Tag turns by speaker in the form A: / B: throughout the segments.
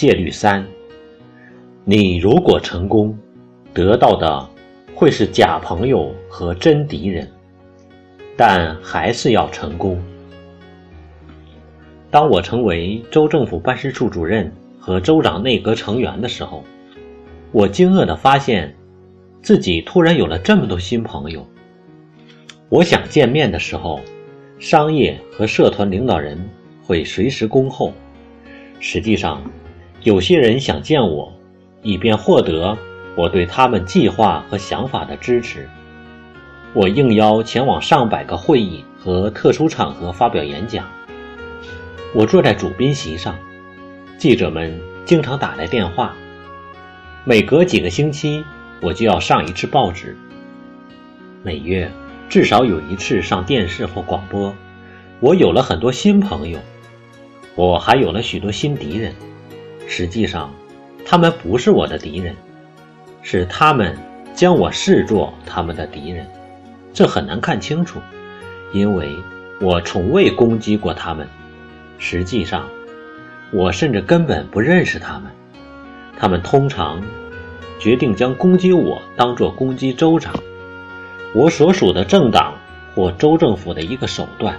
A: 戒律三：你如果成功，得到的会是假朋友和真敌人，但还是要成功。当我成为州政府办事处主任和州长内阁成员的时候，我惊愕地发现，自己突然有了这么多新朋友。我想见面的时候，商业和社团领导人会随时恭候。实际上，有些人想见我，以便获得我对他们计划和想法的支持。我应邀前往上百个会议和特殊场合发表演讲。我坐在主宾席上，记者们经常打来电话。每隔几个星期，我就要上一次报纸。每月至少有一次上电视或广播。我有了很多新朋友，我还有了许多新敌人。实际上，他们不是我的敌人，是他们将我视作他们的敌人。这很难看清楚，因为我从未攻击过他们。实际上，我甚至根本不认识他们。他们通常决定将攻击我当作攻击州长，我所属的政党或州政府的一个手段。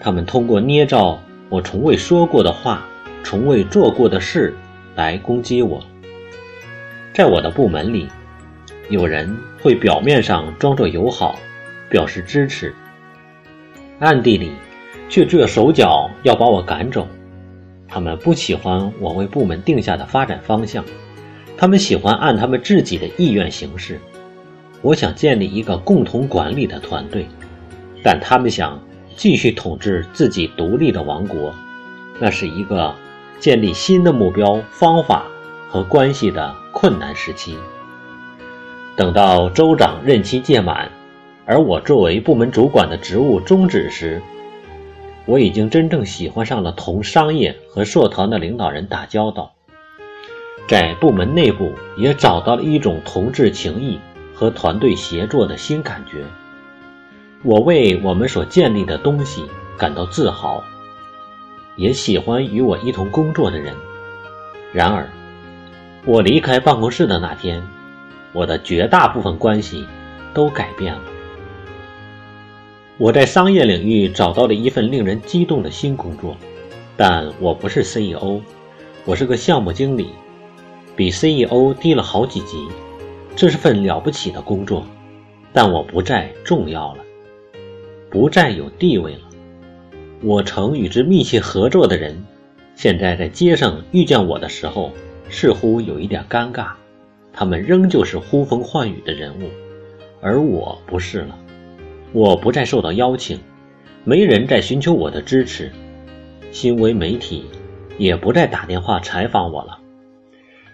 A: 他们通过捏造我从未说过的话、从未做过的事来攻击我。在我的部门里，有人会表面上装作友好，表示支持，暗地里却撅手脚要把我赶走。他们不喜欢我为部门定下的发展方向，他们喜欢按他们自己的意愿行事。我想建立一个共同管理的团队，但他们想继续统治自己独立的王国。那是一个建立新的目标、方法和关系的困难时期。等到州长任期届满，而我作为部门主管的职务终止时，我已经真正喜欢上了同商业和社团的领导人打交道，在部门内部也找到了一种同志情谊和团队协作的新感觉。我为我们所建立的东西感到自豪，也喜欢与我一同工作的人。然而，我离开办公室的那天，我的绝大部分关系都改变了。我在商业领域找到了一份令人激动的新工作，但我不是 CEO，我是个项目经理，比 CEO 低了好几级。这是份了不起的工作，但我不再重要了，不再有地位了。我曾与之密切合作的人，现在在街上遇见我的时候，似乎有一点尴尬。他们仍旧是呼风唤雨的人物，而我不是了。我不再受到邀请，没人再寻求我的支持，新闻媒体也不再打电话采访我了。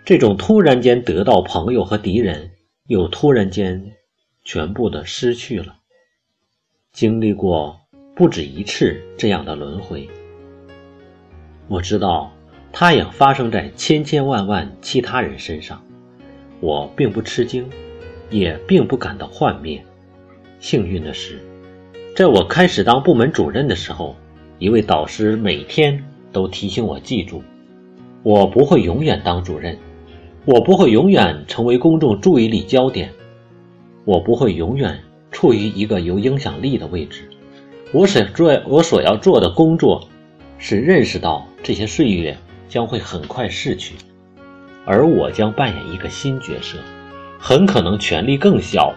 A: 这种突然间得到朋友和敌人，又突然间全部的失去了。经历过不止一次这样的轮回，我知道它也发生在千千万万其他人身上。我并不吃惊，也并不感到幻灭。幸运的是，在我开始当部门主任的时候，一位导师每天都提醒我记住：我不会永远当主任，我不会永远成为公众注意力焦点，我不会永远处于一个有影响力的位置。我所做我所要做的工作，是认识到这些岁月将会很快逝去，而我将扮演一个新角色，很可能权力更小。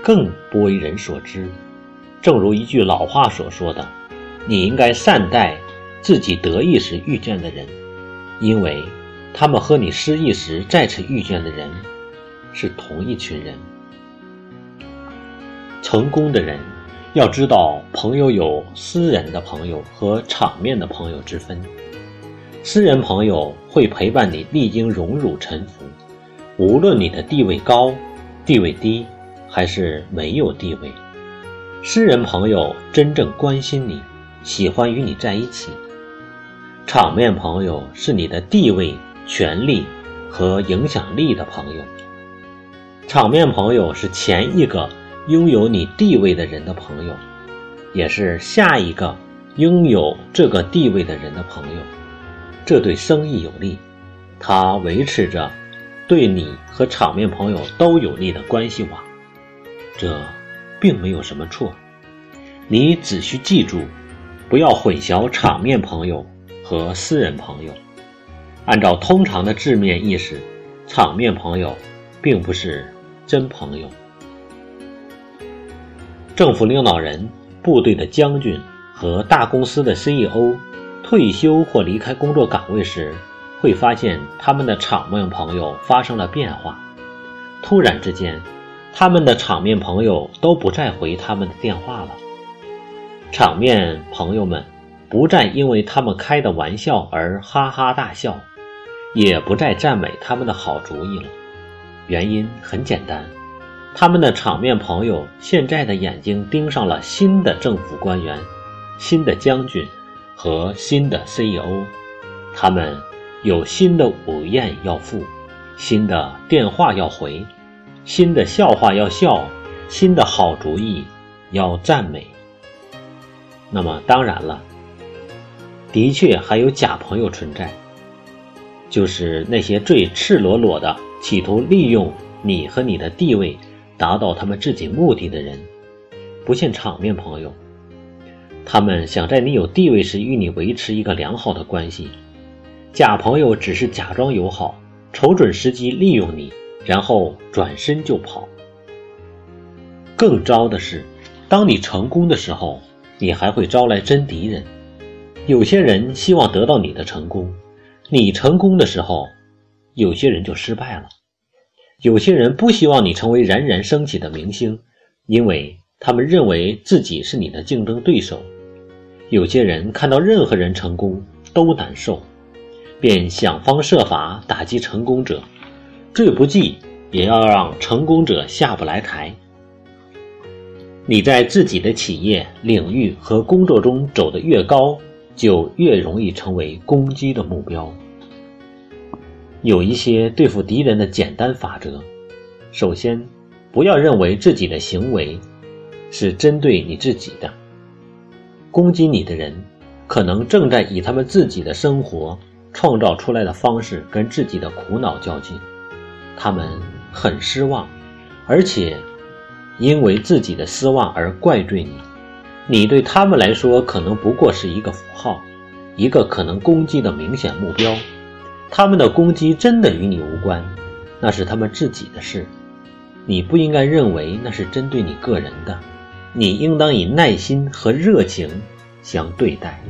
A: 更不为人所知。正如一句老话所说的：“你应该善待自己得意时遇见的人，因为他们和你失意时再次遇见的人是同一群人。”成功的人要知道，朋友有私人的朋友和场面的朋友之分。私人朋友会陪伴你历经荣辱沉浮，无论你的地位高，地位低。还是没有地位。私人朋友真正关心你，喜欢与你在一起。场面朋友是你的地位、权力和影响力的朋友。场面朋友是前一个拥有你地位的人的朋友，也是下一个拥有这个地位的人的朋友。这对生意有利，它维持着对你和场面朋友都有利的关系网。这并没有什么错。你只需记住，不要混淆场面朋友和私人朋友。按照通常的字面意思，场面朋友并不是真朋友。政府领导人、部队的将军和大公司的 CEO 退休或离开工作岗位时，会发现他们的场面朋友发生了变化。突然之间，他们的场面朋友都不再回他们的电话了。场面朋友们不再因为他们开的玩笑而哈哈大笑。也不再赞美他们的好主意了，原因很简单，他们的场面朋友现在的眼睛盯上了新的政府官员、新的将军和新的 CEO，他们有新的午宴要赴，新的电话要回，新的笑话要笑，新的好主意要赞美。那么当然了，的确还有假朋友存在。就是那些最赤裸裸的企图利用你和你的地位，达到他们自己目的的人，不限场面朋友。他们想在你有地位时与你维持一个良好的关系。假朋友只是假装友好，瞅准时机利用你，然后转身就跑。更糟的是，当你成功的时候，你还会招来真敌人。有些人希望得到你的成功。你成功的时候，有些人就失败了；有些人不希望你成为冉冉升起的明星，因为他们认为自己是你的竞争对手；有些人看到任何人成功都难受，便想方设法打击成功者，最不济也要让成功者下不来台。你在自己的企业领域和工作中走得越高。就越容易成为攻击的目标。有一些对付敌人的简单法则：首先，不要认为自己的行为是针对你自己的。攻击你的人，可能正在以他们自己的生活创造出来的方式跟自己的苦恼较劲。他们很失望，而且因为自己的失望而怪罪你。你对他们来说可能不过是一个符号，一个可能攻击的明显目标。他们的攻击真的与你无关，那是他们自己的事。你不应该认为那是针对你个人的，你应当以耐心和热情相对待。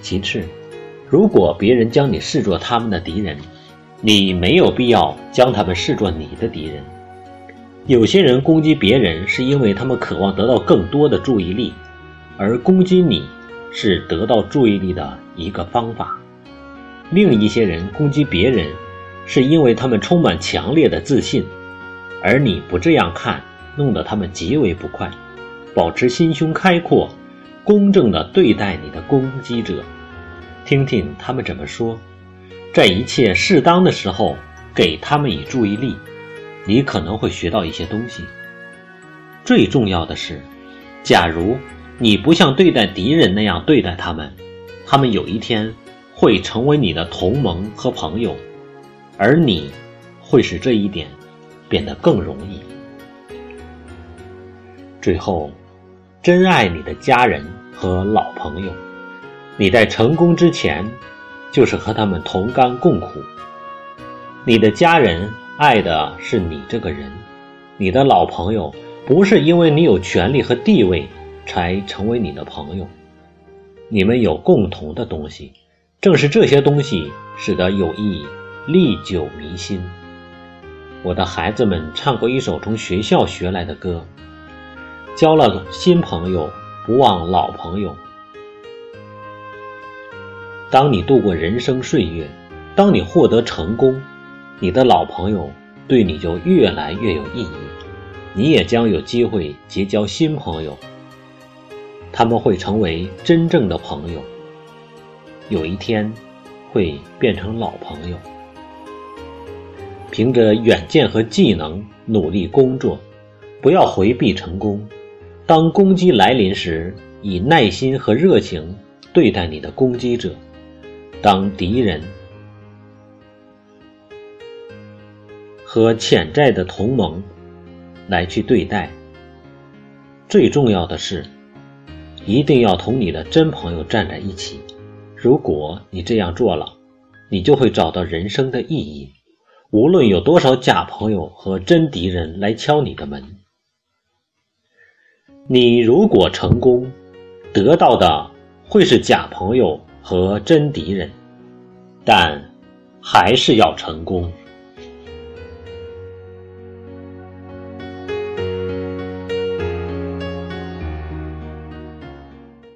A: 其次，如果别人将你视作他们的敌人，你没有必要将他们视作你的敌人。有些人攻击别人是因为他们渴望得到更多的注意力，而攻击你是得到注意力的一个方法。另一些人攻击别人是因为他们充满强烈的自信，而你不这样看，弄得他们极为不快。保持心胸开阔，公正地对待你的攻击者，听听他们怎么说，在一切适当的时候给他们以注意力。你可能会学到一些东西。最重要的是，假如你不像对待敌人那样对待他们，他们有一天会成为你的同盟和朋友，而你会使这一点变得更容易。最后，珍爱你的家人和老朋友。你在成功之前，就是和他们同甘共苦。你的家人。爱的是你这个人，你的老朋友不是因为你有权利和地位才成为你的朋友，你们有共同的东西，正是这些东西使得友谊历久弥新。我的孩子们唱过一首从学校学来的歌：交了新朋友，不忘老朋友。当你度过人生岁月，当你获得成功。你的老朋友对你就越来越有意义，你也将有机会结交新朋友，他们会成为真正的朋友，有一天会变成老朋友。凭着远见和技能努力工作，不要回避成功。当攻击来临时，以耐心和热情对待你的攻击者。当敌人。和潜在的同盟来去对待。最重要的是，一定要同你的真朋友站在一起。如果你这样做了，你就会找到人生的意义。无论有多少假朋友和真敌人来敲你的门，你如果成功，得到的会是假朋友和真敌人，但还是要成功。